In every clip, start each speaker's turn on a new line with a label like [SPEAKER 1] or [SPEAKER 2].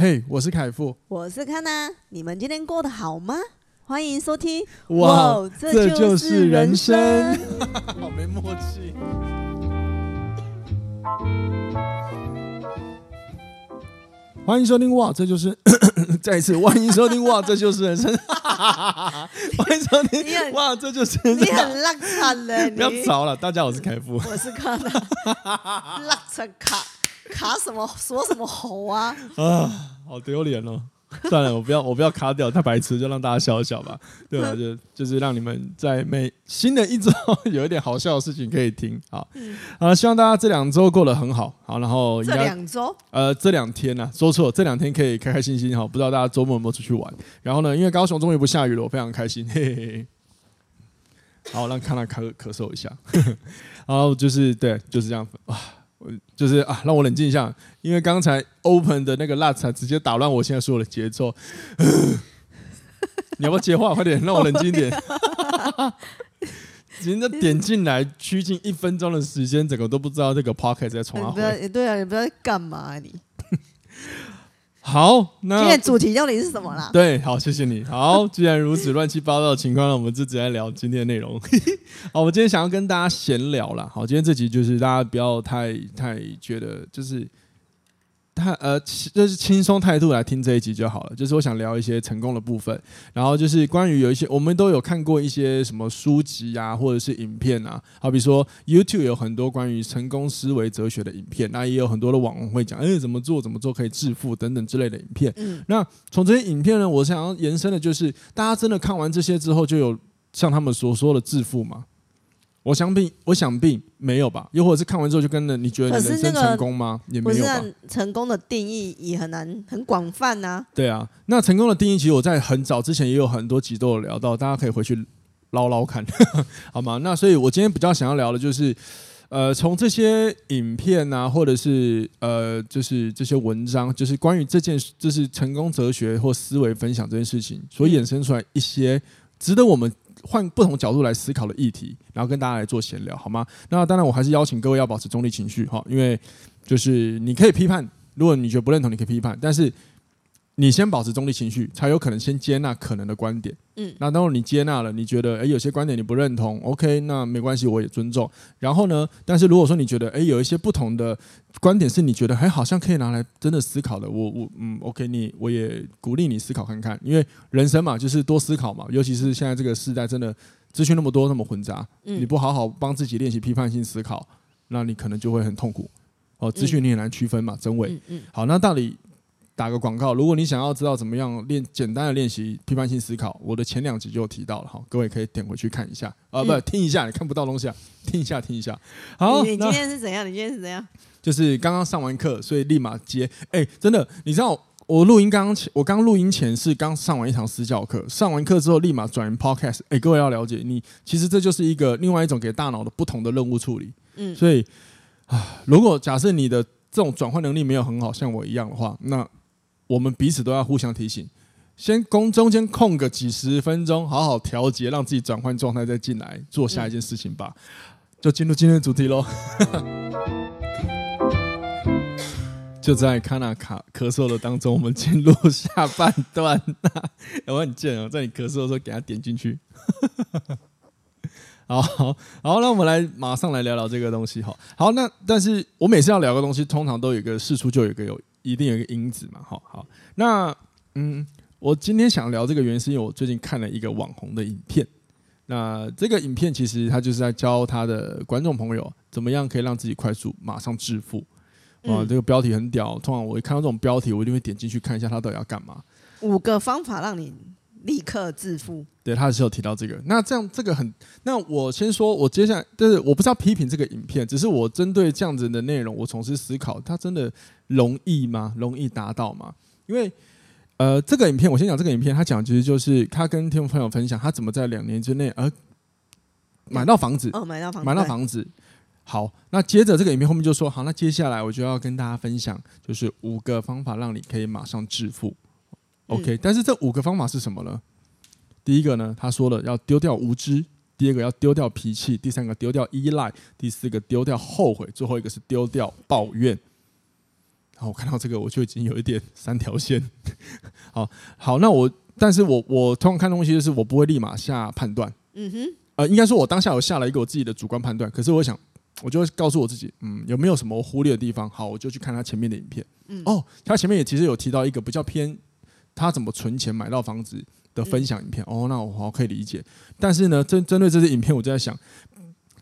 [SPEAKER 1] 嘿，我是凯富，
[SPEAKER 2] 我是康娜，你们今天过得好吗？欢迎收听，
[SPEAKER 1] 哇，哇这就是人生，好没默契。欢迎收听，哇，这就是 再一次欢迎收听，哇，这就是人生。欢迎收听，哇，这就是人生
[SPEAKER 2] 你很烂惨嘞，
[SPEAKER 1] 不要吵了，大家好，我是凯富，
[SPEAKER 2] 我是康娜，烂惨卡。卡什么？说什么猴啊？
[SPEAKER 1] 啊，好丢脸哦！算了，我不要，我不要卡掉，太白痴，就让大家笑一笑吧，对吧？就就是让你们在每新的一周有一点好笑的事情可以听。好，嗯、好，希望大家这两周过得很好。好，然后
[SPEAKER 2] 这两周，
[SPEAKER 1] 呃，这两天呢、啊，说错，这两天可以开开心心。好，不知道大家周末有没有出去玩？然后呢，因为高雄终于不下雨了，我非常开心。嘿嘿嘿。好，让看他咳咳嗽一下。然后就是对，就是这样啊。就是啊，让我冷静一下，因为刚才 open 的那个辣茶直接打乱我现在所有的节奏。你要不要接话？快点，让我冷静点。人家点进来，趋近一分钟的时间，整个都不知道这个 p o c k e t 在重来。
[SPEAKER 2] 对对啊，你不知道在干嘛啊你？
[SPEAKER 1] 好，那
[SPEAKER 2] 今天主题到底是什么啦？
[SPEAKER 1] 对，好，谢谢你。好，既然如此乱七八糟的情况，那我们就直接来聊今天的内容。好，我今天想要跟大家闲聊啦。好，今天这集就是大家不要太太觉得就是。他呃，就是轻松态度来听这一集就好了。就是我想聊一些成功的部分，然后就是关于有一些我们都有看过一些什么书籍啊，或者是影片啊，好比说 YouTube 有很多关于成功思维哲学的影片，那也有很多的网红会讲，哎，怎么做怎么做可以致富等等之类的影片。嗯，那从这些影片呢，我想要延伸的就是，大家真的看完这些之后，就有像他们所说的致富吗？我想必，我想必没有吧？又或者是看完之后就跟着你觉得你人生成功吗？也没有吧。
[SPEAKER 2] 成功的定义也很难，很广泛呐。
[SPEAKER 1] 对啊，那成功的定义其实我在很早之前也有很多集都有聊到，大家可以回去捞捞看，好吗？那所以我今天比较想要聊的就是，呃，从这些影片啊，或者是呃，就是这些文章，就是关于这件，就是成功哲学或思维分享这件事情所衍生出来一些值得我们。换不同角度来思考的议题，然后跟大家来做闲聊，好吗？那当然，我还是邀请各位要保持中立情绪，哈，因为就是你可以批判，如果你觉得不认同，你可以批判，但是。你先保持中立情绪，才有可能先接纳可能的观点。嗯，那当你接纳了，你觉得诶有些观点你不认同，OK，那没关系，我也尊重。然后呢，但是如果说你觉得诶有一些不同的观点是你觉得还好像可以拿来真的思考的，我我嗯 OK，你我也鼓励你思考看看，因为人生嘛就是多思考嘛，尤其是现在这个时代真的资讯那么多那么混杂，你不好好帮自己练习批判性思考，那你可能就会很痛苦。哦，资讯你很难区分嘛，真伪。嗯嗯。好，那到底？打个广告，如果你想要知道怎么样练简单的练习批判性思考，我的前两集就提到了哈，各位可以点回去看一下啊，不听一下，你看不到东西啊，听一下听一下。好，
[SPEAKER 2] 你今天是怎样？你今天是怎样？
[SPEAKER 1] 就是刚刚上完课，所以立马接。哎，真的，你知道我录音刚刚前，我刚录音前是刚上完一堂私教课，上完课之后立马转 podcast。哎，各位要了解，你其实这就是一个另外一种给大脑的不同的任务处理。嗯，所以啊，如果假设你的这种转换能力没有很好，像我一样的话，那我们彼此都要互相提醒，先空中间空个几十分钟，好好调节，让自己转换状态，再进来做下一件事情吧。就进入今天的主题喽。就在卡纳卡咳嗽的当中，我们进入下半段。我很贱哦，在你咳嗽的时候给他点进去。好好好，那我们来马上来聊聊这个东西。好，好，那但是我每次要聊个东西，通常都有一个事出，就有一个有。一定有一个因子嘛，好好。那嗯，我今天想聊这个原因，是因为我最近看了一个网红的影片。那这个影片其实他就是在教他的观众朋友，怎么样可以让自己快速马上致富。哇，这个标题很屌。通常我一看到这种标题，我一定会点进去看一下他到底要干嘛。
[SPEAKER 2] 五个方法让你立刻致富。
[SPEAKER 1] 对，他是有提到这个。那这样这个很，那我先说，我接下来就是我不是要批评这个影片，只是我针对这样子的内容，我从事思考，它真的。容易吗？容易达到吗？因为，呃，这个影片我先讲这个影片，他讲其实就是他跟听众朋友分享他怎么在两年之内而买到房子。
[SPEAKER 2] 哦，买到房子，
[SPEAKER 1] 买到房子。好，那接着这个影片后面就说，好，那接下来我就要跟大家分享，就是五个方法让你可以马上致富。OK，嗯，但是这五个方法是什么呢？第一个呢，他说了要丢掉无知；第二个要丢掉脾气；第三个丢掉依赖；第四个丢掉后悔；最后一个是丢掉抱怨。然后我看到这个，我就已经有一点三条线。好好，那我，但是我我通常看东西就是我不会立马下判断。嗯哼，呃，应该说我当下有下了一个我自己的主观判断，可是我想，我就会告诉我自己，嗯，有没有什么忽略的地方？好，我就去看他前面的影片。嗯，哦，他前面也其实有提到一个比较偏他怎么存钱买到房子的分享影片。嗯、哦，那我好可以理解。但是呢，针针对这些影片，我就在想。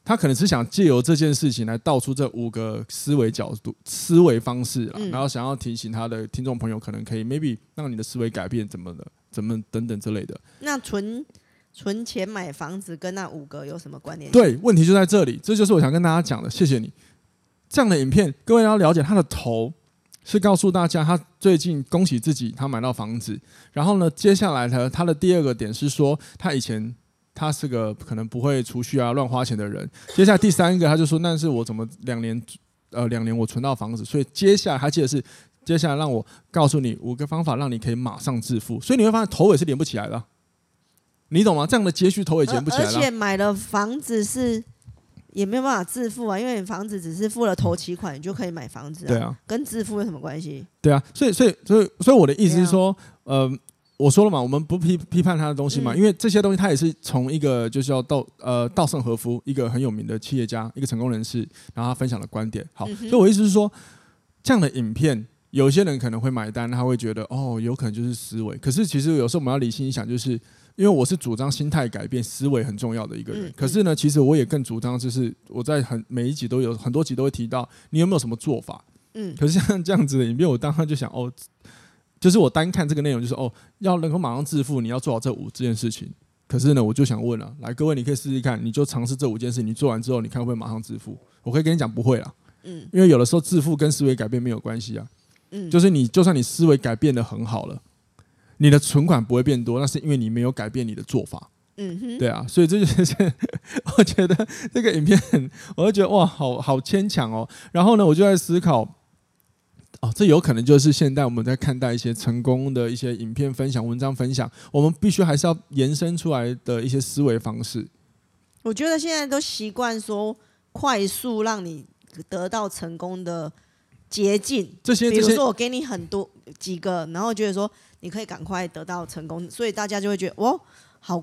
[SPEAKER 1] 他可能是想借由这件事情来道出这五个思维角度、思维方式，嗯、然后想要提醒他的听众朋友，可能可以 maybe 让你的思维改变，怎么的，怎么等等之类的。
[SPEAKER 2] 那存存钱买房子跟那五个有什么关联？
[SPEAKER 1] 对，问题就在这里，这就是我想跟大家讲的。谢谢你。这样的影片，各位要了解，他的头是告诉大家他最近恭喜自己，他买到房子。然后呢，接下来呢，他的第二个点是说他以前。他是个可能不会储蓄啊、乱花钱的人。接下来第三个，他就说：“那是我怎么两年，呃，两年我存到房子。”所以接下来他记得是，接下来让我告诉你五个方法，让你可以马上致富。所以你会发现头尾是连不起来的，你懂吗？这样的接续头尾连不起来。
[SPEAKER 2] 而且买了房子是也没有办法自富啊，因为你房子只是付了头期款，你就可以买房子啊。
[SPEAKER 1] 对啊，
[SPEAKER 2] 跟自富有什么关系？
[SPEAKER 1] 对啊，所以所以所以所以我的意思是说，呃。我说了嘛，我们不批批判他的东西嘛，嗯、因为这些东西他也是从一个就是要稻呃稻盛和夫一个很有名的企业家，一个成功人士，然后他分享的观点。好，嗯、所以我意思是说，这样的影片，有些人可能会买单，他会觉得哦，有可能就是思维。可是其实有时候我们要理性一想，就是因为我是主张心态改变，思维很重要的一个人。嗯、可是呢，其实我也更主张，就是我在很每一集都有很多集都会提到，你有没有什么做法？嗯，可是像这样子的影片，我当时就想哦。就是我单看这个内容，就是哦，要能够马上致富，你要做好这五这件事情。可是呢，我就想问了，来各位，你可以试试看，你就尝试这五件事，你做完之后，你看会不会马上致富？我可以跟你讲，不会啊。嗯，因为有的时候致富跟思维改变没有关系啊。嗯，就是你就算你思维改变的很好了，你的存款不会变多，那是因为你没有改变你的做法。嗯哼，对啊，所以这就是我觉得这个影片，我就觉得哇，好好牵强哦。然后呢，我就在思考。哦，这有可能就是现在我们在看待一些成功的一些影片分享、文章分享，我们必须还是要延伸出来的一些思维方式。
[SPEAKER 2] 我觉得现在都习惯说快速让你得到成功的捷径，这些，比如说我给你很多几个，然后觉得说你可以赶快得到成功，所以大家就会觉得哦，好，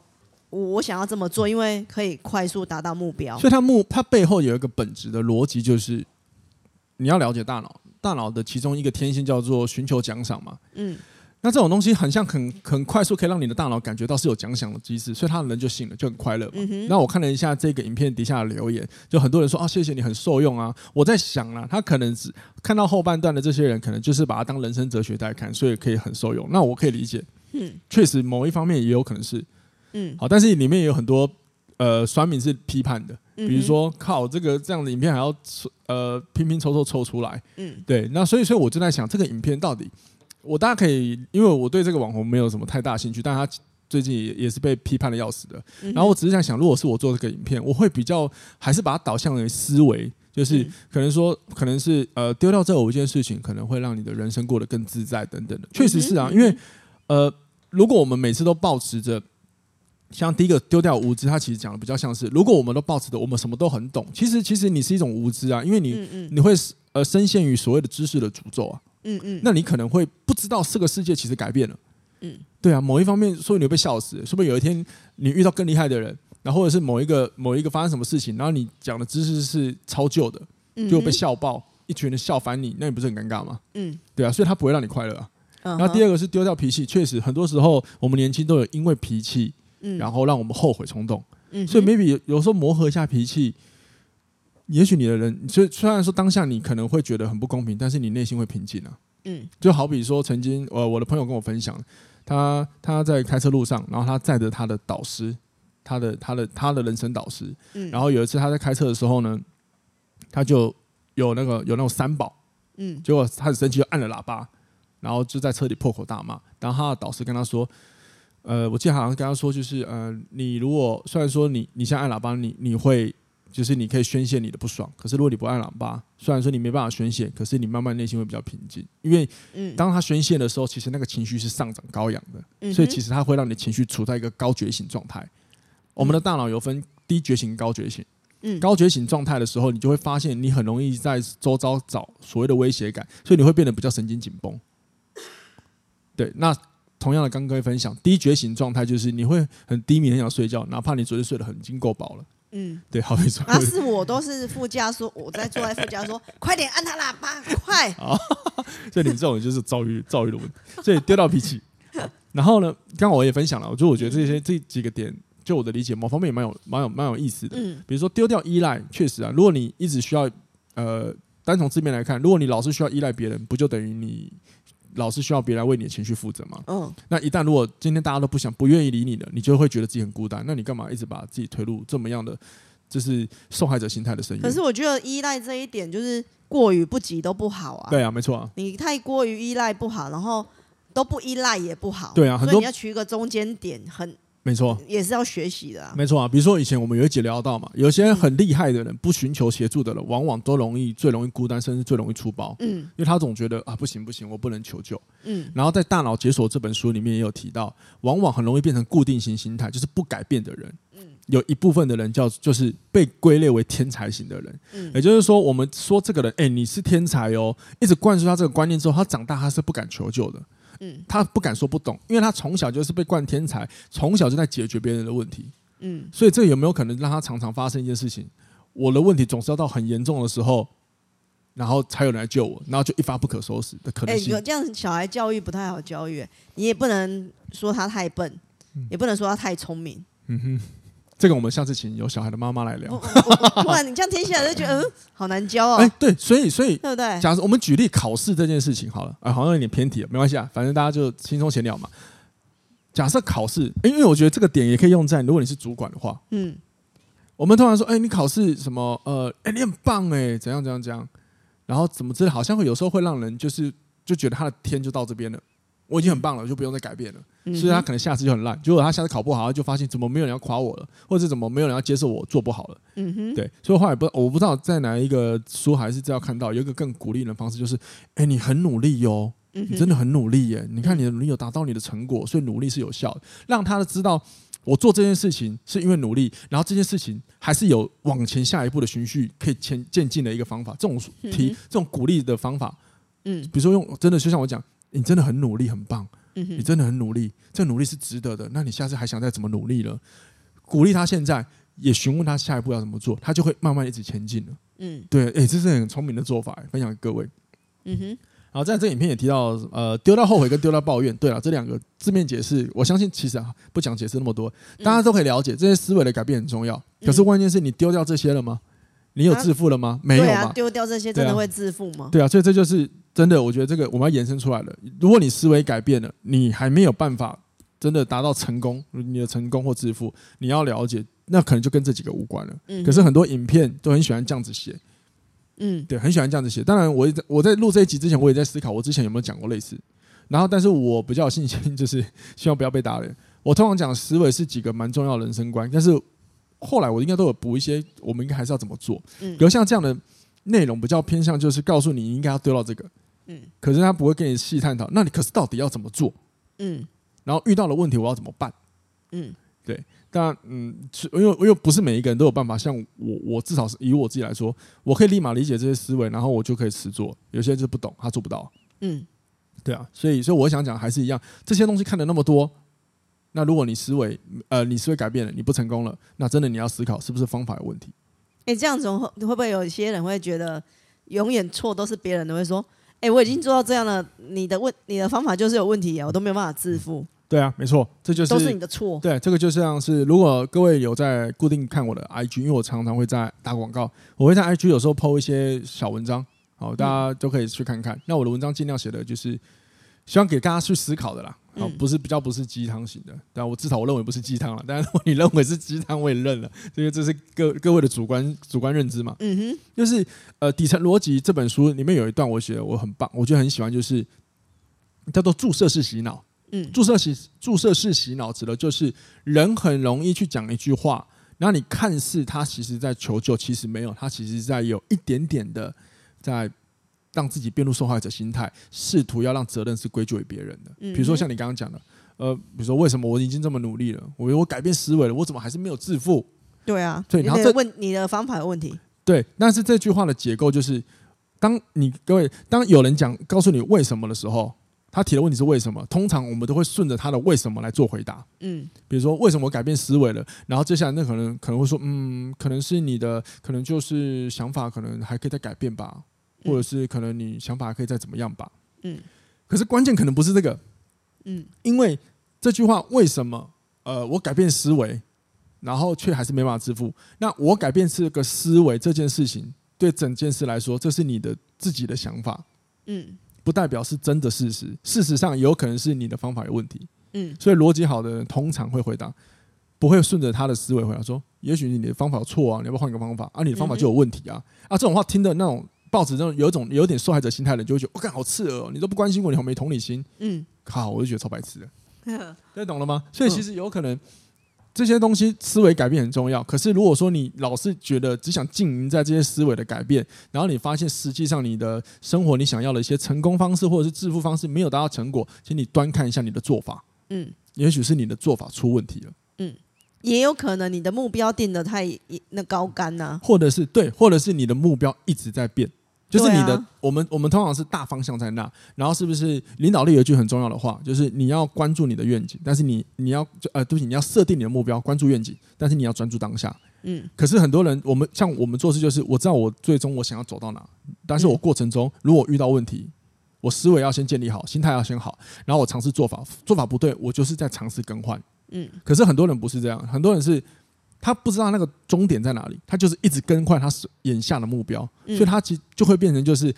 [SPEAKER 2] 我想要这么做，因为可以快速达到目标。
[SPEAKER 1] 所以它目它背后有一个本质的逻辑，就是你要了解大脑。大脑的其中一个天性叫做寻求奖赏嘛，嗯，那这种东西很像很很快速可以让你的大脑感觉到是有奖赏的机制，所以他的人就醒了，就很快乐嘛。嗯、那我看了一下这个影片底下的留言，就很多人说啊，谢谢你很受用啊。我在想啊，他可能只看到后半段的这些人，可能就是把它当人生哲学在看，所以可以很受用。那我可以理解，嗯，确实某一方面也有可能是，嗯，好，但是里面也有很多呃酸民是批判的。比如说，靠这个这样的影片还要呃拼拼凑凑凑出来，嗯，对，那所以所以我就在想，这个影片到底，我大家可以，因为我对这个网红没有什么太大兴趣，但他最近也也是被批判的要死的。然后我只是在想，如果是我做这个影片，我会比较还是把它导向为思维，就是可能说，可能是呃丢掉这五件事情，可能会让你的人生过得更自在等等的。确实是啊，因为呃，如果我们每次都保持着。像第一个丢掉无知，他其实讲的比较像是，如果我们都保持着我们什么都很懂，其实其实你是一种无知啊，因为你嗯嗯你会呃深陷于所谓的知识的诅咒啊，嗯嗯，那你可能会不知道这个世界其实改变了，嗯，对啊，某一方面说你会被笑死，说不定有一天你遇到更厉害的人，然后或者是某一个某一个发生什么事情，然后你讲的知识是超旧的，就被笑爆，一群人笑翻你，那你不是很尴尬吗？嗯，对啊，所以他不会让你快乐啊。然后第二个是丢掉脾气，确实很多时候我们年轻都有因为脾气。然后让我们后悔冲动，嗯、所以 maybe 有时候磨合一下脾气，也许你的人，虽虽然说当下你可能会觉得很不公平，但是你内心会平静啊。嗯，就好比说曾经呃我的朋友跟我分享，他他在开车路上，然后他载着他的导师，他的他的他的人生导师，嗯、然后有一次他在开车的时候呢，他就有那个有那种三宝，嗯，结果他很生气就按了喇叭，然后就在车里破口大骂，然后他的导师跟他说。呃，我记得好像跟他说，就是呃，你如果虽然说你你现在按喇叭，你你会就是你可以宣泄你的不爽，可是如果你不按喇叭，虽然说你没办法宣泄，可是你慢慢内心会比较平静，因为当他宣泄的时候，其实那个情绪是上涨高扬的，嗯、所以其实它会让你情绪处在一个高觉醒状态。我们的大脑有分低觉醒、高觉醒，
[SPEAKER 2] 嗯，
[SPEAKER 1] 高觉醒状态的时候，你就会发现你很容易在周遭找所谓的威胁感，所以你会变得比较神经紧绷。对，那同样的，刚刚分享低觉醒状态就是你会很低迷，很想睡觉，哪怕你昨天睡得很已经够饱了。
[SPEAKER 2] 嗯，
[SPEAKER 1] 对，好比说，
[SPEAKER 2] 啊是我都是副驾说，我在坐在副驾说，快点按他喇叭，快！
[SPEAKER 1] 啊，所以你们这种人就是遭遇遭遇的问题，所以丢掉脾气。然后呢，刚刚我也分享了，我就我觉得这些这几个点，就我的理解，某方面也蛮有蛮有蛮有意思的。
[SPEAKER 2] 嗯，
[SPEAKER 1] 比如说丢掉依赖，确实啊，如果你一直需要，呃，单从字面来看，如果你老是需要依赖别人，不就等于你老是需要别人来为你的情绪负责嘛？
[SPEAKER 2] 嗯，
[SPEAKER 1] 那一旦如果今天大家都不想、不愿意理你了，你就会觉得自己很孤单。那你干嘛一直把自己推入这么样的，就是受害者心态的深渊？
[SPEAKER 2] 可是我觉得依赖这一点就是过于不及都不好啊。
[SPEAKER 1] 对啊，没错啊。
[SPEAKER 2] 你太过于依赖不好，然后都不依赖也不好。
[SPEAKER 1] 对啊，很多
[SPEAKER 2] 所以你要取一个中间点，很。
[SPEAKER 1] 没错，
[SPEAKER 2] 也是要学习的啊。
[SPEAKER 1] 没错啊，比如说以前我们有一集聊到嘛，有些很厉害的人，不寻求协助的人，往往都容易最容易孤单，甚至最容易出包。
[SPEAKER 2] 嗯，
[SPEAKER 1] 因为他总觉得啊，不行不行，我不能求救。
[SPEAKER 2] 嗯，
[SPEAKER 1] 然后在《大脑解锁》这本书里面也有提到，往往很容易变成固定型心态，就是不改变的人。嗯，有一部分的人叫就是被归类为天才型的人。嗯，也就是说，我们说这个人，哎，你是天才哦，一直灌输他这个观念之后，他长大他是不敢求救的。
[SPEAKER 2] 嗯，
[SPEAKER 1] 他不敢说不懂，因为他从小就是被惯天才，从小就在解决别人的问题。
[SPEAKER 2] 嗯，
[SPEAKER 1] 所以这有没有可能让他常常发生一件事情？我的问题总是要到很严重的时候，然后才有人来救我，然后就一发不可收拾的可能性。
[SPEAKER 2] 哎，这样小孩教育不太好教育，你也不能说他太笨，也不能说他太聪明。
[SPEAKER 1] 嗯哼。这个我们下次请有小孩的妈妈来聊。
[SPEAKER 2] 不然你这样听起来就觉得嗯，好难教哦。
[SPEAKER 1] 哎，对，所以所以
[SPEAKER 2] 对不对？
[SPEAKER 1] 假设我们举例考试这件事情好了，哎，好像有点偏题了，没关系啊，反正大家就轻松闲聊嘛。假设考试，因为我觉得这个点也可以用在如果你是主管的话，
[SPEAKER 2] 嗯，
[SPEAKER 1] 我们通常说，哎，你考试什么？呃，哎，你很棒哎，怎样怎样怎样，然后怎么之类，好像会有时候会让人就是就觉得他的天就到这边了。我已经很棒了，就不用再改变了。所以他可能下次就很烂。结果他下次考不好，他就发现怎么没有人要夸我了，或者是怎么没有人要接受我做不好了。
[SPEAKER 2] 嗯哼，
[SPEAKER 1] 对。所以后来不，我不知道在哪一个书还是这要看到，有一个更鼓励人的方式，就是，哎，你很努力哟，你真的很努力耶。你看你的努力有达到你的成果，所以努力是有效的。让他知道我做这件事情是因为努力，然后这件事情还是有往前下一步的循序可以前渐进的一个方法。这种提这种鼓励的方法，嗯，比如说用真的就像我讲。你真的很努力，很棒。你真的很努力，这努力是值得的。那你下次还想再怎么努力了？鼓励他，现在也询问他下一步要怎么做，他就会慢慢一直前进了。嗯，对，哎，这是很聪明的做法，分享给各位。
[SPEAKER 2] 嗯哼。
[SPEAKER 1] 然后在这影片也提到，呃，丢掉后悔跟丢掉抱怨。对了，这两个字面解释，我相信其实啊，不讲解释那么多，大家都可以了解。这些思维的改变很重要。可是关键是你丢掉这些了吗？你有致富了吗？啊、没有吗？
[SPEAKER 2] 丢掉这些真的会致富吗？
[SPEAKER 1] 对啊，所以这就是。真的，我觉得这个我们要延伸出来了。如果你思维改变了，你还没有办法真的达到成功，你的成功或致富，你要了解，那可能就跟这几个无关了。嗯。可是很多影片都很喜欢这样子写，
[SPEAKER 2] 嗯，
[SPEAKER 1] 对，很喜欢这样子写。当然，我我在录这一集之前，我也在思考，我之前有没有讲过类似。然后，但是我比较有信心，就是希望不要被打脸。我通常讲思维是几个蛮重要的人生观，但是后来我应该都有补一些，我们应该还是要怎么做。嗯。比如像这样的内容，比较偏向就是告诉你，你应该要丢到这个。嗯，可是他不会跟你细探讨，那你可是到底要怎么做？嗯，然后遇到了问题我要怎么办？嗯，对，当然，嗯，因为因为不是每一个人都有办法，像我，我至少是以我自己来说，我可以立马理解这些思维，然后我就可以实做。有些人就不懂，他做不到。嗯，对啊，所以所以我想讲还是一样，这些东西看了那么多，那如果你思维呃你思维改变了，你不成功了，那真的你要思考是不是方法有问题？
[SPEAKER 2] 哎，这样子会会不会有一些人会觉得永远错都是别人的，会说？哎、欸，我已经做到这样了，你的问你的方法就是有问题啊，我都没有办法自负。
[SPEAKER 1] 对啊，没错，这就是
[SPEAKER 2] 都是你的错。
[SPEAKER 1] 对，这个就像是如果各位有在固定看我的 IG，因为我常常会在打广告，我会在 IG 有时候 PO 一些小文章，好，大家都可以去看看。嗯、那我的文章尽量写的就是希望给大家去思考的啦。好，不是比较不是鸡汤型的，但我至少我认为不是鸡汤了。但是你认为是鸡汤，我也认了，因为这是各各位的主观主观认知嘛。嗯哼，就是呃底层逻辑这本书里面有一段我写的我很棒，我觉得很喜欢，就是叫做注射式洗脑。嗯，注射洗注射式洗脑指的就是人很容易去讲一句话，然后你看似他其实在求救，其实没有，他其实在有一点点的在。让自己变入受害者心态，试图要让责任是归咎于别人的。比如说像你刚刚讲的，呃，比如说为什么我已经这么努力了，我我改变思维了，我怎么还是没有致富？
[SPEAKER 2] 对啊，对，然后这问你的方法有问题。
[SPEAKER 1] 对，但是这句话的结构就是，当你各位当有人讲告诉你为什么的时候，他提的问题是为什么？通常我们都会顺着他的为什么来做回答。嗯，比如说为什么我改变思维了？然后接下来那可能可能会说，嗯，可能是你的可能就是想法可能还可以再改变吧，或者是可能你想法可以再怎么样吧。嗯，可是关键可能不是这个。嗯，因为这句话为什么？呃，我改变思维。然后却还是没办法致富。那我改变这个思维这件事情，对整件事来说，这是你的自己的想法，嗯，不代表是真的事实。事实上，有可能是你的方法有问题，嗯。所以逻辑好的人通常会回答，不会顺着他的思维回答说，也许你的方法有错啊，你要不要换个方法？啊，你的方法就有问题啊！啊，这种话听的那种报纸这种有一种有点受害者心态的人，就会觉得我干、哦、好刺耳哦，你都不关心我，你好没同理心，嗯，靠，我就觉得超白痴的，这懂了吗？所以其实有可能。这些东西思维改变很重要，可是如果说你老是觉得只想经营在这些思维的改变，然后你发现实际上你的生活你想要的一些成功方式或者是致富方式没有达到成果，请你端看一下你的做法，嗯，也许是你的做法出问题了，嗯，
[SPEAKER 2] 也有可能你的目标定得太那高干呐，
[SPEAKER 1] 或者是对，或者是你的目标一直在变。就是你的，啊、我们我们通常是大方向在那，然后是不是领导力有一句很重要的话，就是你要关注你的愿景，但是你你要就呃，对不起，你要设定你的目标，关注愿景，但是你要专注当下。嗯。可是很多人，我们像我们做事，就是我知道我最终我想要走到哪，但是我过程中如果遇到问题，我思维要先建立好，心态要先好，然后我尝试做法，做法不对，我就是在尝试更换。嗯。可是很多人不是这样，很多人是。他不知道那个终点在哪里，他就是一直更换他眼下的目标，所以他其实就会变成就是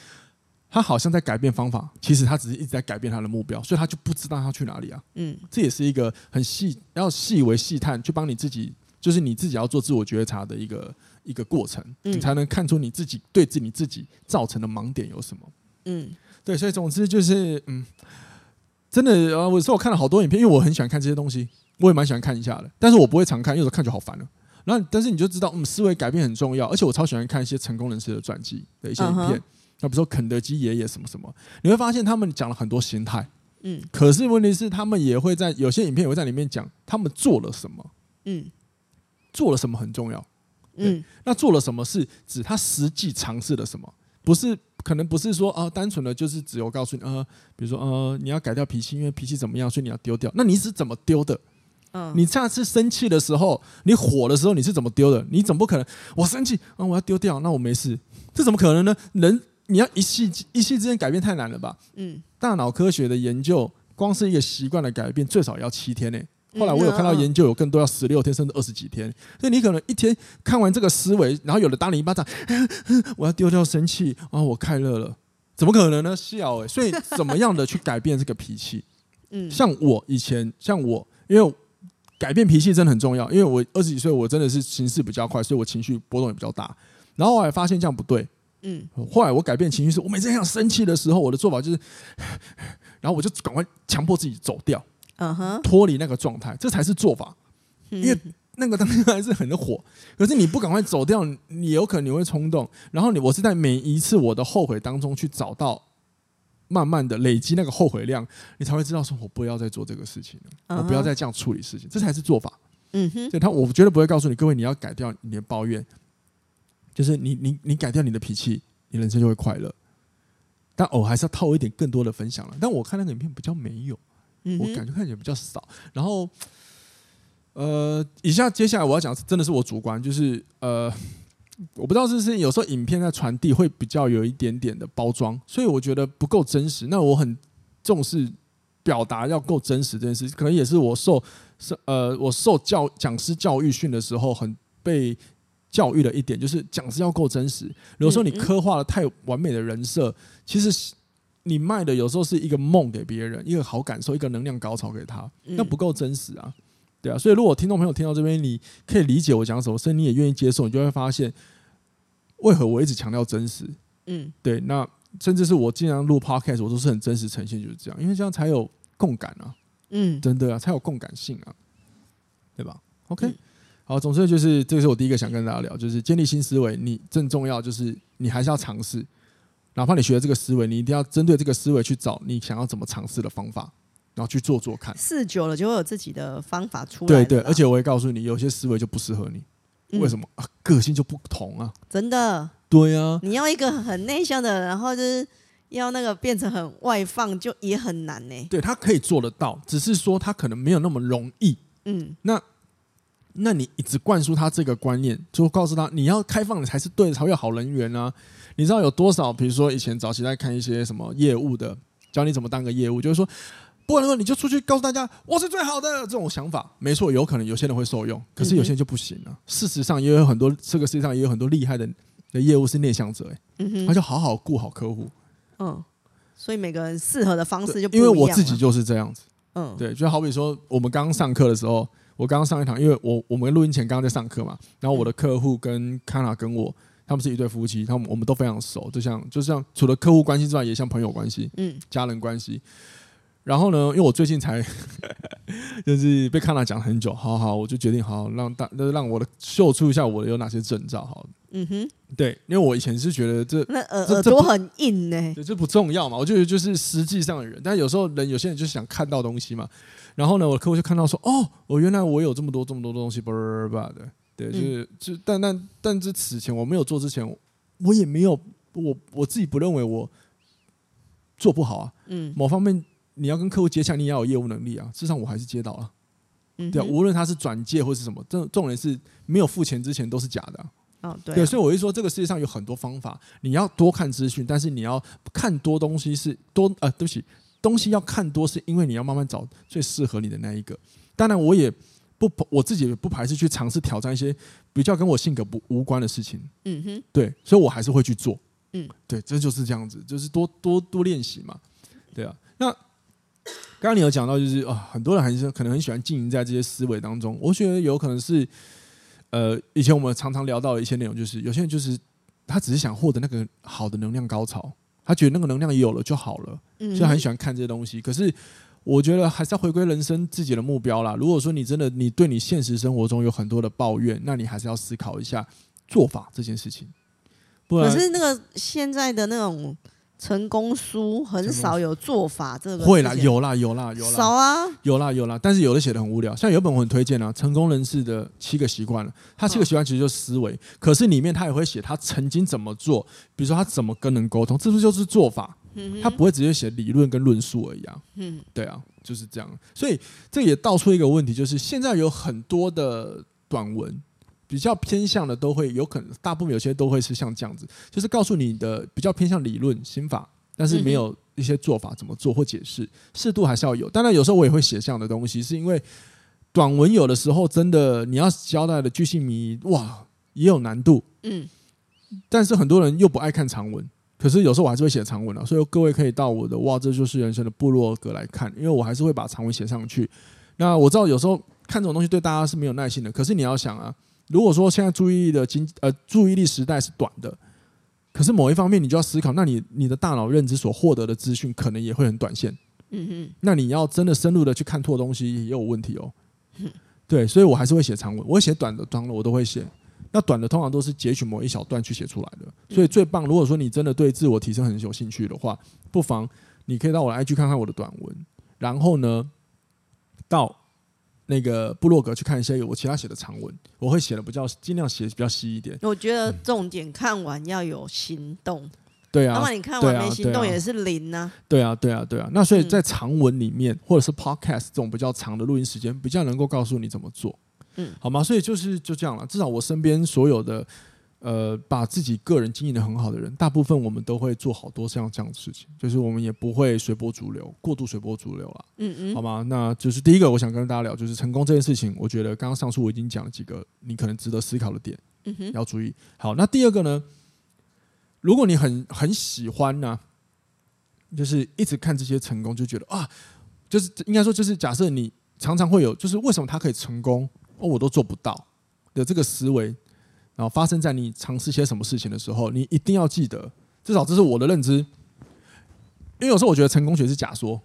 [SPEAKER 1] 他好像在改变方法，其实他只是一直在改变他的目标，所以他就不知道他去哪里啊。嗯，这也是一个很细要细微细探去帮你自己，就是你自己要做自我觉察的一个一个过程，你才能看出你自己对自己你自己造成的盲点有什么。嗯，对，所以总之就是嗯，真的呃，我说我看了好多影片，因为我很喜欢看这些东西。我也蛮喜欢看一下的，但是我不会常看，因为有时候看就好烦了。然后，但是你就知道，嗯，思维改变很重要，而且我超喜欢看一些成功人士的传记的一些影片。那、uh huh. 比如说肯德基爷爷什么什么，你会发现他们讲了很多心态，嗯，可是问题是他们也会在有些影片也会在里面讲他们做了什么，嗯，做了什么很重要，嗯，那做了什么是指他实际尝试了什么，不是。可能不是说啊，单纯的就是只有告诉你，呃，比如说呃，你要改掉脾气，因为脾气怎么样，所以你要丢掉。那你是怎么丢的？嗯，你下次生气的时候，你火的时候，你是怎么丢的？你总不可能我生气啊，我要丢掉，那我没事，这怎么可能呢？人你要一气一气之间改变太难了吧？嗯，大脑科学的研究，光是一个习惯的改变，最少要七天呢。后来我有看到研究，有更多要十六天甚至二十几天。所以你可能一天看完这个思维，然后有的打你一巴掌，我要丢掉生气啊，我快乐了，怎么可能呢？笑哎！所以怎么样的去改变这个脾气？嗯，像我以前，像我，因为改变脾气真的很重要。因为我二十几岁，我真的是行事比较快，所以我情绪波动也比较大。然后我还发现这样不对，嗯，后来我改变情绪是，我每次想生气的时候，我的做法就是，然后我就赶快强迫自己走掉。嗯哼，脱离那个状态，这才是做法。因为那个当时还是很火，可是你不赶快走掉，你有可能你会冲动。然后你，我是在每一次我的后悔当中去找到，慢慢的累积那个后悔量，你才会知道说，我不要再做这个事情了，我不要再这样处理事情，这才是做法。嗯哼，所以他我绝对不会告诉你，各位你要改掉你的抱怨，就是你你你改掉你的脾气，你人生就会快乐。但我还是要套一点更多的分享了。但我看那个影片比较没有。我感觉看起来比较少，然后，呃，以下接下来我要讲，真的是我主观，就是呃，我不知道是不是有时候影片在传递会比较有一点点的包装，所以我觉得不够真实。那我很重视表达要够真实这件事，可能也是我受是呃我受教讲师教育训的时候很被教育的一点，就是讲师要够真实。有时候你刻画了太完美的人设，其实。你卖的有时候是一个梦给别人，一个好感受，一个能量高潮给他，那不够真实啊，对啊。所以如果听众朋友听到这边，你可以理解我讲什么，所以你也愿意接受，你就会发现为何我一直强调真实。嗯，对。那甚至是我经常录 podcast，我都是很真实呈现，就是这样，因为这样才有共感啊。嗯，真的啊，才有共感性啊，对吧？OK，好，总之就是这个是我第一个想跟大家聊，就是建立新思维，你正重要就是你还是要尝试。哪怕你学了这个思维，你一定要针对这个思维去找你想要怎么尝试的方法，然后去做做看。
[SPEAKER 2] 试久了就会有自己的方法出来。
[SPEAKER 1] 对对，而且我会告诉你，有些思维就不适合你。为什么啊？个性就不同啊，
[SPEAKER 2] 真的。
[SPEAKER 1] 对啊，
[SPEAKER 2] 你要一个很内向的，然后就是要那个变成很外放，就也很难呢。
[SPEAKER 1] 对，他可以做得到，只是说他可能没有那么容易。嗯，那那你一直灌输他这个观念，就告诉他你要开放的才是对的，才会有好人缘啊。你知道有多少？比如说以前早期在看一些什么业务的，教你怎么当个业务，就是说，不能说你就出去告诉大家我是最好的这种想法，没错，有可能有些人会受用，可是有些人就不行了。嗯、事实上也有很多，这个世界上也有很多厉害的的业务是内向者，哎，嗯哼，他就好好顾好客户，
[SPEAKER 2] 嗯，所以每个人适合的方式就不。
[SPEAKER 1] 因为我自己就是这样子，嗯，对，就好比说我们刚刚上课的时候，我刚刚上一堂，因为我我们录音前刚刚在上课嘛，然后我的客户跟康娜跟我。他们是一对夫妻，他们我们都非常熟，就像就像除了客户关系之外，也像朋友关系，嗯，家人关系。然后呢，因为我最近才 就是被康纳讲很久，好好，我就决定好好让大让我的秀出一下我的有哪些证照，好，嗯哼，对，因为我以前是觉得这
[SPEAKER 2] 那耳耳朵很硬呢、欸，
[SPEAKER 1] 这不重要嘛，我觉得就是实际上的人，但有时候人有些人就想看到东西嘛。然后呢，我的客户就看到说，哦，我原来我有这么多这么多东西，叭叭叭的。对，就是、嗯、就但但但这此前我没有做之前，我也没有我我自己不认为我做不好啊。嗯，某方面你要跟客户接洽，你也要有业务能力啊。事实上我还是接到了，嗯，对啊，无论他是转介或是什么，这这种人是没有付钱之前都是假的、啊。
[SPEAKER 2] 哦，对、啊，
[SPEAKER 1] 对，所以我就说这个世界上有很多方法，你要多看资讯，但是你要看多东西是多呃，对不起，东西要看多是因为你要慢慢找最适合你的那一个。当然我也。不，我自己也不排斥去尝试挑战一些比较跟我性格不无关的事情。嗯哼，对，所以我还是会去做。嗯，对，这就是这样子，就是多多多练习嘛。对啊，那刚刚你有讲到，就是啊，很多人还是可能很喜欢经营在这些思维当中。我觉得有可能是，呃，以前我们常常聊到的一些内容，就是有些人就是他只是想获得那个好的能量高潮，他觉得那个能量有了就好了，所以很喜欢看这些东西。可是。我觉得还是要回归人生自己的目标啦。如果说你真的你对你现实生活中有很多的抱怨，那你还是要思考一下做法这件事情。不然，
[SPEAKER 2] 可是那个现在的那种成功书很少有做法，这个
[SPEAKER 1] 会啦，有啦，有啦，有啦，
[SPEAKER 2] 少啊，有
[SPEAKER 1] 啦，有啦。但是有的写的很无聊，像有本我很推荐啊，《成功人士的七个习惯》了。他七个习惯其实就是思维，可是里面他也会写他曾经怎么做，比如说他怎么跟人沟通，这不就是做法？他不会直接写理论跟论述而已啊，嗯，对啊，就是这样。所以这也道出一个问题，就是现在有很多的短文，比较偏向的都会有可能，大部分有些都会是像这样子，就是告诉你的比较偏向理论心法，但是没有一些做法怎么做或解释，适度还是要有。当然有时候我也会写这样的东西，是因为短文有的时候真的你要交代的巨细靡遗，哇，也有难度，嗯，但是很多人又不爱看长文。可是有时候我还是会写长文啊，所以各位可以到我的哇，这就是人生的部落格来看，因为我还是会把长文写上去。那我知道有时候看这种东西对大家是没有耐心的，可是你要想啊，如果说现在注意力的经呃注意力时代是短的，可是某一方面你就要思考，那你你的大脑认知所获得的资讯可能也会很短线。嗯哼，那你要真的深入的去看错东西也有问题哦。对，所以我还是会写长文，我会写短的章的我都会写。那短的通常都是截取某一小段去写出来的，所以最棒。如果说你真的对自我提升很有兴趣的话，不妨你可以到我的 IG 看看我的短文，然后呢，到那个部落格去看一些我其他写的长文，我会写的比较尽量写比较细一点。
[SPEAKER 2] 我觉得重点看完要有行动，
[SPEAKER 1] 对啊，
[SPEAKER 2] 那么你看完没行动也是零呢。
[SPEAKER 1] 对啊，对啊，对啊。那所以在长文里面，或者是 Podcast 这种比较长的录音时间，比较能够告诉你怎么做。嗯，好吗？所以就是就这样了。至少我身边所有的，呃，把自己个人经营的很好的人，大部分我们都会做好多像这样的事情。就是我们也不会随波逐流，过度随波逐流了。嗯嗯，好吗？那就是第一个，我想跟大家聊，就是成功这件事情。我觉得刚刚上述我已经讲了几个你可能值得思考的点，嗯哼，要注意。好，那第二个呢？如果你很很喜欢呢、啊，就是一直看这些成功，就觉得啊，就是应该说，就是假设你常常会有，就是为什么他可以成功？哦，我都做不到的这个思维，然后发生在你尝试些什么事情的时候，你一定要记得，至少这是我的认知。因为有时候我觉得成功学是假说，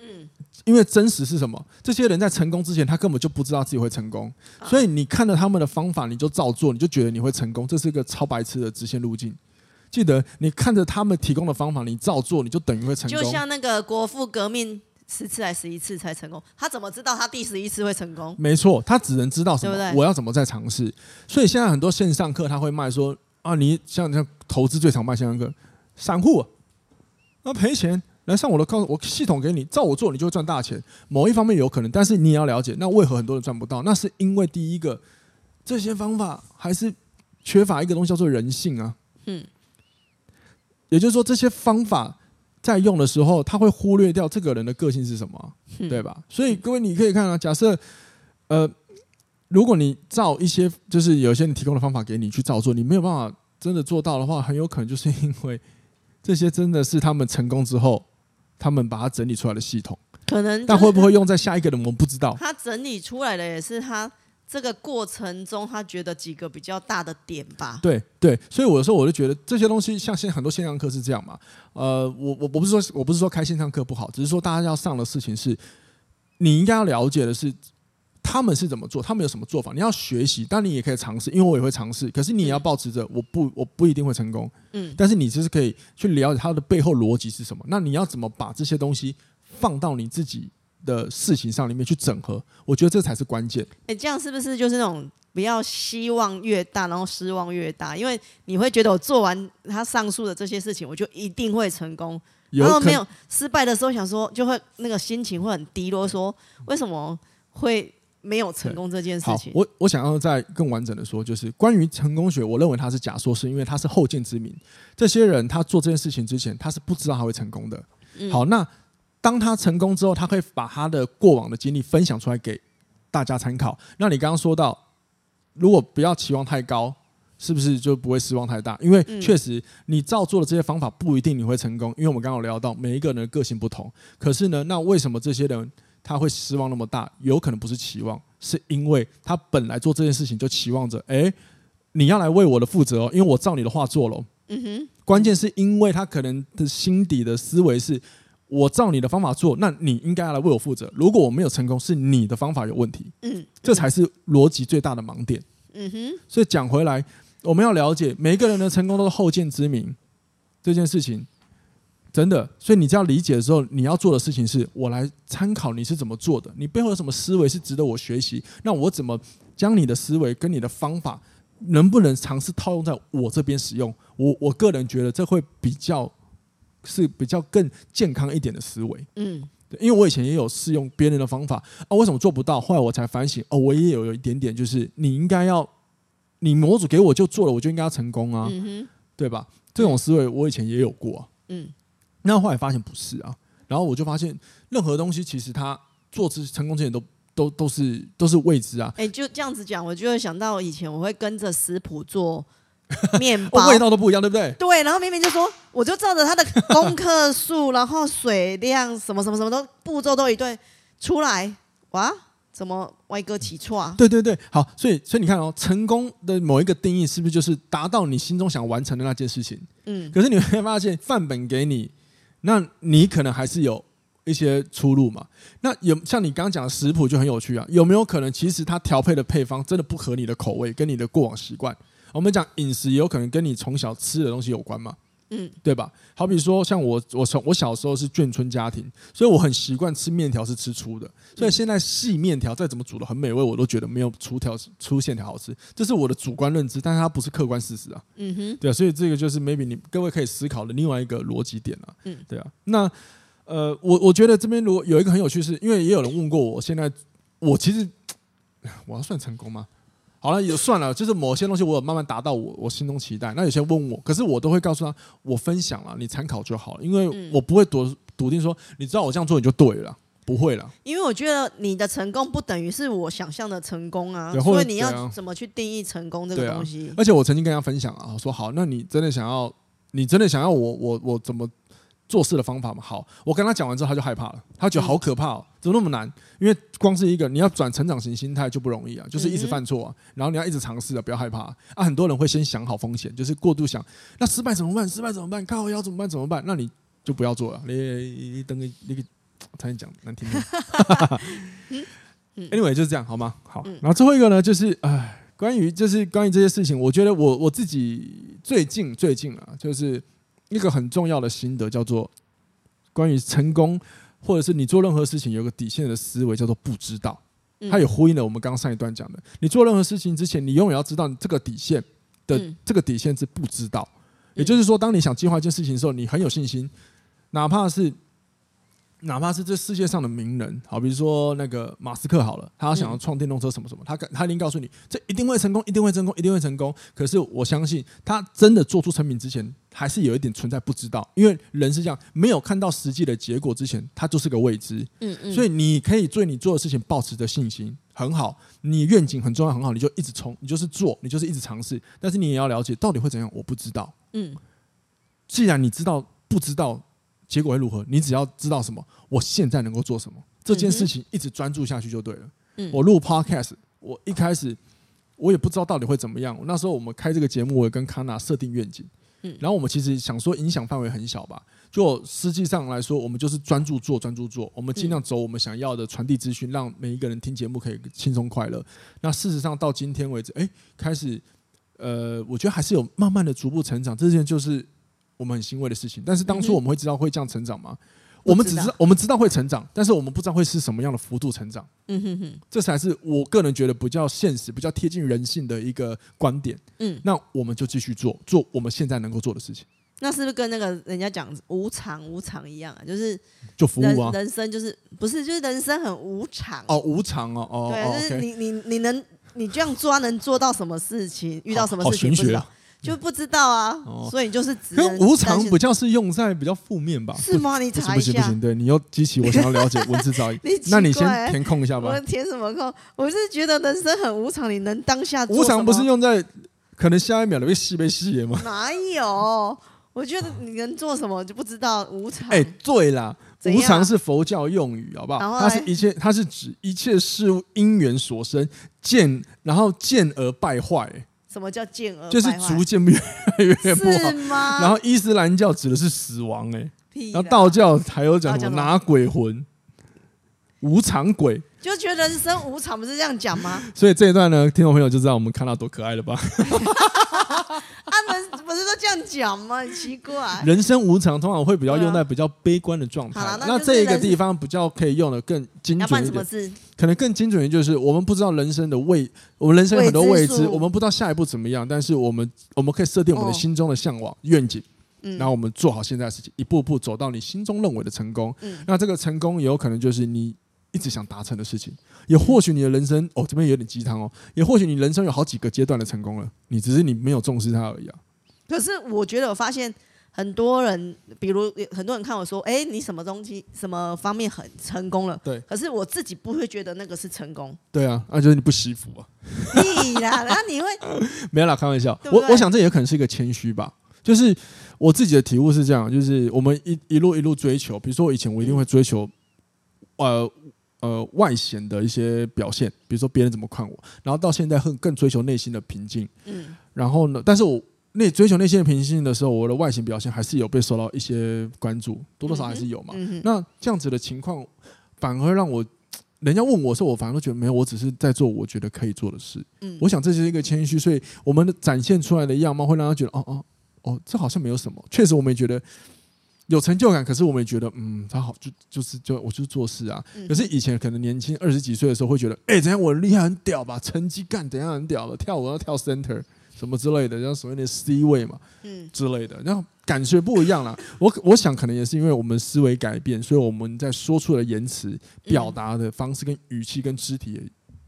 [SPEAKER 1] 嗯，因为真实是什么？这些人在成功之前，他根本就不知道自己会成功，所以你看了他们的方法，你就照做，你就觉得你会成功，这是一个超白痴的直线路径。记得，你看着他们提供的方法，你照做，你就等于会成功。
[SPEAKER 2] 就像那个国父革命。十次还是十一次才成功？他怎么知道他第十一次会成功？
[SPEAKER 1] 没错，他只能知道什么？
[SPEAKER 2] 对不对？
[SPEAKER 1] 我要怎么再尝试？所以现在很多线上课他会卖说啊，你像像投资最常卖线上课，散户那赔钱来上我的课，我系统给你，照我做，你就会赚大钱。某一方面有可能，但是你也要了解，那为何很多人赚不到？那是因为第一个，这些方法还是缺乏一个东西叫做人性啊。嗯。也就是说，这些方法在用的时候，他会忽略掉这个人的个性是什么，嗯、对吧？所以各位，你可以看啊，假设，呃，如果你照一些就是有些人提供的方法给你去照做，你没有办法真的做到的话，很有可能就是因为这些真的是他们成功之后，他们把它整理出来的系统，
[SPEAKER 2] 可能，
[SPEAKER 1] 但会不会用在下一个人，我们不知道。
[SPEAKER 2] 他整理出来的也是他。这个过程中，他觉得几个比较大的点吧。
[SPEAKER 1] 对对，所以我有时候我就觉得这些东西，像现在很多线上课是这样嘛。呃，我我我不是说我不是说开线上课不好，只是说大家要上的事情是，你应该要了解的是他们是怎么做，他们有什么做法，你要学习，但你也可以尝试，因为我也会尝试。可是你也要保持着，我不我不一定会成功，嗯，但是你就是可以去了解它的背后逻辑是什么。那你要怎么把这些东西放到你自己的事情上里面去整合，我觉得这才是关键。
[SPEAKER 2] 哎，这样是不是就是那种不要希望越大，然后失望越大？因为你会觉得我做完他上述的这些事情，我就一定会成功。然后没有失败的时候，想说就会那个心情会很低落，说为什么会没有成功这件事情？
[SPEAKER 1] 我我想要再更完整的说，就是关于成功学，我认为它是假说，是因为他是后见之明。这些人他做这件事情之前，他是不知道他会成功的。嗯、好，那。当他成功之后，他会把他的过往的经历分享出来给大家参考。那你刚刚说到，如果不要期望太高，是不是就不会失望太大？因为确实你照做的这些方法不一定你会成功，因为我们刚刚有聊到每一个人的个性不同。可是呢，那为什么这些人他会失望那么大？有可能不是期望，是因为他本来做这件事情就期望着，哎，你要来为我的负责哦，因为我照你的话做了。嗯哼。关键是因为他可能的心底的思维是。我照你的方法做，那你应该要来为我负责。如果我没有成功，是你的方法有问题。嗯，这才是逻辑最大的盲点。嗯哼。所以讲回来，我们要了解每一个人的成功都是后见之明这件事情，真的。所以你只要理解的时候，你要做的事情是我来参考你是怎么做的，你背后有什么思维是值得我学习。那我怎么将你的思维跟你的方法，能不能尝试套用在我这边使用？我我个人觉得这会比较。是比较更健康一点的思维，嗯，对，因为我以前也有试用别人的方法啊，为什么做不到？后来我才反省，哦，我也有有一点点，就是你应该要，你模组给我就做了，我就应该要成功啊，嗯，对吧？这种思维我以前也有过啊，嗯，那后来发现不是啊，然后我就发现任何东西其实它做之成功之前都都都是都是未知啊，
[SPEAKER 2] 哎，就这样子讲，我就会想到以前我会跟着食谱做。面包、
[SPEAKER 1] 哦、味道都不一样，对不对？
[SPEAKER 2] 对，然后明明就说，我就照着他的功课数，然后水量什么什么什么都步骤都一对出来，哇，怎么歪哥起错啊？
[SPEAKER 1] 对对对，好，所以所以你看哦，成功的某一个定义是不是就是达到你心中想完成的那件事情？嗯，可是你会发现范本给你，那你可能还是有一些出路嘛。那有像你刚刚讲的食谱就很有趣啊，有没有可能其实它调配的配方真的不合你的口味，跟你的过往习惯？我们讲饮食也有可能跟你从小吃的东西有关嘛，嗯，对吧？好比说像我，我从我小时候是眷村家庭，所以我很习惯吃面条是吃粗的，所以现在细面条再怎么煮的很美味，我都觉得没有粗条粗线条好吃，这是我的主观认知，但是它不是客观事实啊，嗯哼，对啊，所以这个就是 maybe 你各位可以思考的另外一个逻辑点啊，嗯，对啊，那呃，我我觉得这边如果有一个很有趣是，因为也有人问过我，现在我其实我要算成功吗？好了，也就算了。就是某些东西，我有慢慢达到我我心中期待。那有些问我，可是我都会告诉他，我分享了，你参考就好了。因为我不会笃笃定说，你知道我这样做你就对了，不会了。
[SPEAKER 2] 因为我觉得你的成功不等于是我想象的成功啊，所以你要怎么去定义成功这个东西？
[SPEAKER 1] 而且我曾经跟大家分享啊，说好，那你真的想要，你真的想要我我我怎么？做事的方法嘛，好，我跟他讲完之后，他就害怕了，他觉得好可怕哦，怎么那么难？因为光是一个你要转成长型心态就不容易啊，就是一直犯错啊，然后你要一直尝试啊，不要害怕啊。很多人会先想好风险，就是过度想，那失败怎么办？失败怎么办？靠腰怎么办？怎么办？那你就不要做了。你你等个那个，差点讲难听点。Anyway，就是这样，好吗？好，然后最后一个呢，就是唉，关于就是关于这些事情，我觉得我我自己最近最近啊，就是。一个很重要的心得叫做关于成功或者是你做任何事情有个底线的思维叫做不知道，它也呼应了我们刚刚上一段讲的，你做任何事情之前，你永远要知道这个底线的这个底线是不知道，也就是说，当你想计划一件事情的时候，你很有信心，哪怕是。哪怕是这世界上的名人，好，比如说那个马斯克好了，他想要创电动车什么什么，他他一定告诉你，这一定会成功，一定会成功，一定会成功。可是我相信，他真的做出成品之前，还是有一点存在不知道，因为人是这样，没有看到实际的结果之前，他就是个未知。嗯嗯。所以你可以对你做的事情保持着信心，很好。你愿景很重要，很好，你就一直冲，你就是做，你就是一直尝试。但是你也要了解到底会怎样，我不知道。嗯。既然你知道不知道。结果会如何？你只要知道什么，我现在能够做什么，这件事情一直专注下去就对了。嗯、我录 Podcast，我一开始我也不知道到底会怎么样。那时候我们开这个节目，我也跟康纳设定愿景，嗯，然后我们其实想说影响范围很小吧，就实际上来说，我们就是专注做，专注做，我们尽量走我们想要的传递资讯，让每一个人听节目可以轻松快乐。那事实上到今天为止，哎，开始，呃，我觉得还是有慢慢的逐步成长，这件就是。我们很欣慰的事情，但是当初我们会知道会这样成长吗？我们只知道我们知道会成长，但是我们不知道会是什么样的幅度成长。嗯哼哼，这才是我个人觉得比较现实、比较贴近人性的一个观点。嗯，那我们就继续做做我们现在能够做的事情。
[SPEAKER 2] 那是不是跟那个人家讲无常无常一样啊？就是
[SPEAKER 1] 就服务啊，
[SPEAKER 2] 人生就是不是就是人生很无常
[SPEAKER 1] 哦，无常哦哦，
[SPEAKER 2] 对，就是你你你能你这样做能做到什么事情？遇到什么事情不知道。就不知道啊，哦、所以你就是只能
[SPEAKER 1] 无常比较是用在比较负面吧？
[SPEAKER 2] 是吗？你查一下。不行不行，
[SPEAKER 1] 对你又激起我想要了解文字造诣。你那你先填空一下吧。
[SPEAKER 2] 我填什么空？我是觉得人生很无常，你能当下
[SPEAKER 1] 无常不是用在可能下一秒你被吸被吸吗？
[SPEAKER 2] 哪有？我觉得你能做什么就不知道无常。
[SPEAKER 1] 哎、欸，对啦，无常是佛教用语，好不好？它是一切，它是指一切事物因缘所生，见然后见而败坏。
[SPEAKER 2] 什么叫渐而
[SPEAKER 1] 就是逐渐越来越不好。
[SPEAKER 2] 吗？
[SPEAKER 1] 然后伊斯兰教指的是死亡，哎，然后道教还有讲什么拿鬼魂、无常鬼，
[SPEAKER 2] 就觉得人生无常，不是这样讲吗？
[SPEAKER 1] 所以这一段呢，听众朋友就知道我们看到多可爱了吧？
[SPEAKER 2] 他们不是都这样讲吗？很奇怪。
[SPEAKER 1] 人生无常，通常会比较用在比较悲观的状态。那这一个地方比较可以用的更精准一点。可能更精准一点就是我们不知道人生的未，我们人生有很多未知，我们不知道下一步怎么样。但是我们我们可以设定我们的心中的向往愿景，然后我们做好现在的事情，一步步走到你心中认为的成功。那这个成功也有可能就是你一直想达成的事情，也或许你的人生哦，这边有点鸡汤哦，也或许你人生有好几个阶段的成功了，你只是你没有重视它而已啊。
[SPEAKER 2] 可是我觉得我发现很多人，比如很多人看我说，哎，你什么东西什么方面很成功了？
[SPEAKER 1] 对。
[SPEAKER 2] 可是我自己不会觉得那个是成功。
[SPEAKER 1] 对啊，那就是你不惜福啊。
[SPEAKER 2] 你啦，然后你会
[SPEAKER 1] 没有啦，开玩笑。我我想这也可能是一个谦虚吧。就是我自己的体悟是这样，就是我们一一路一路追求，比如说我以前我一定会追求，呃。呃，外显的一些表现，比如说别人怎么看我，然后到现在更更追求内心的平静。嗯，然后呢，但是我内追求内心的平静的时候，我的外形表现还是有被受到一些关注，多多少少还是有嘛。嗯嗯、那这样子的情况，反而让我，人家问我说，我反而都觉得没有，我只是在做我觉得可以做的事。嗯，我想这是一个谦虚，所以我们的展现出来的样貌会让他觉得，哦哦哦，这好像没有什么。确实，我们也觉得。有成就感，可是我们也觉得，嗯，他好，就就是就我就是做事啊。可是以前可能年轻二十几岁的时候，会觉得，哎、欸，怎样我厉害很屌吧？成绩干怎样很屌了？跳舞要跳 center 什么之类的，然后所谓的 C 位嘛，嗯之类的，然后感觉不一样了。我我想可能也是因为我们思维改变，所以我们在说出的言辞、表达的方式跟语气跟肢体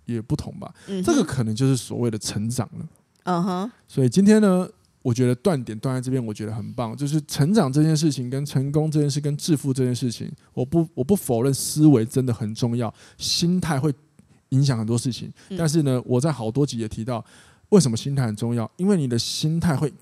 [SPEAKER 1] 也也不同吧。这个可能就是所谓的成长了。嗯哼。所以今天呢？我觉得断点断在这边，我觉得很棒。就是成长这件事情，跟成功这件事，跟致富这件事情，我不我不否认思维真的很重要，心态会影响很多事情。但是呢，我在好多集也提到，为什么心态很重要？因为你的心态会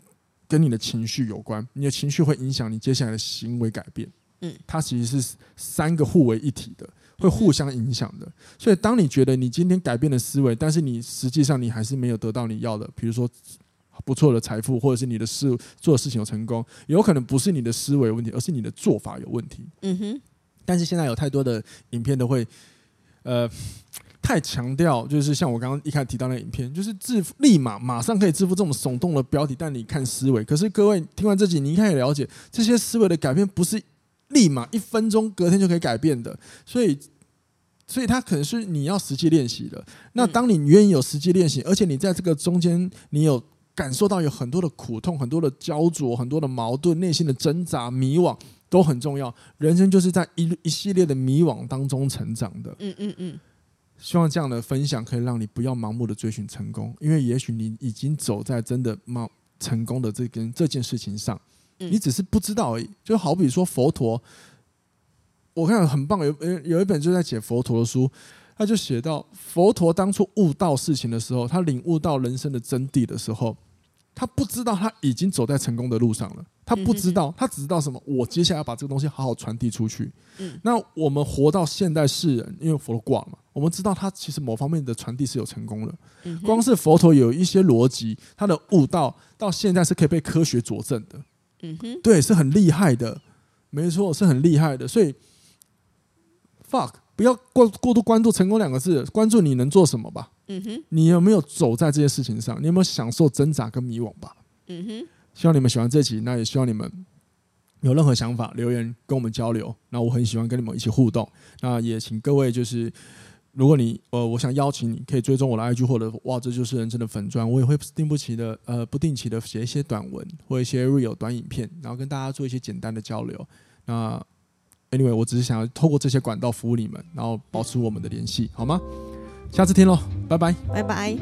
[SPEAKER 1] 跟你的情绪有关，你的情绪会影响你接下来的行为改变。嗯，它其实是三个互为一体的，会互相影响的。所以，当你觉得你今天改变了思维，但是你实际上你还是没有得到你要的，比如说。不错的财富，或者是你的事做的事情有成功，有可能不是你的思维有问题，而是你的做法有问题。嗯哼。但是现在有太多的影片都会，呃，太强调，就是像我刚刚一开始提到那影片，就是致富立马马上可以致富这种耸动的标题，但你看思维。可是各位听完这集，你应该也了解，这些思维的改变不是立马一分钟隔天就可以改变的，所以，所以它可能是你要实际练习的。那当你愿意有实际练习，而且你在这个中间，你有感受到有很多的苦痛、很多的焦灼、很多的矛盾、内心的挣扎、迷惘，都很重要。人生就是在一一系列的迷惘当中成长的。嗯嗯嗯。希望这样的分享可以让你不要盲目的追寻成功，因为也许你已经走在真的冒成功的这根这件事情上。你只是不知道而已，就好比说佛陀，我看很棒，有有一本就在写佛陀的书，他就写到佛陀当初悟道事情的时候，他领悟到人生的真谛的时候，他不知道他已经走在成功的路上了，他不知道，他只知道什么？我接下来要把这个东西好好传递出去。那我们活到现代世人，因为佛陀挂了嘛，我们知道他其实某方面的传递是有成功的。光是佛陀有一些逻辑，他的悟道到现在是可以被科学佐证的。嗯哼，对，是很厉害的，没错，是很厉害的。所以，fuck，不要过过度关注成功两个字，关注你能做什么吧。嗯哼，你有没有走在这些事情上？你有没有享受挣扎跟迷惘吧？嗯哼，希望你们喜欢这集，那也希望你们有任何想法留言跟我们交流。那我很喜欢跟你们一起互动。那也请各位就是。如果你呃，我想邀请你，可以追踪我的 IG 或者哇，这就是人生的粉砖，我也会定不期的呃，不定期的写一些短文或一些 real 短影片，然后跟大家做一些简单的交流。那 anyway，我只是想要透过这些管道服务你们，然后保持我们的联系，好吗？下次听喽拜拜。
[SPEAKER 2] 拜拜。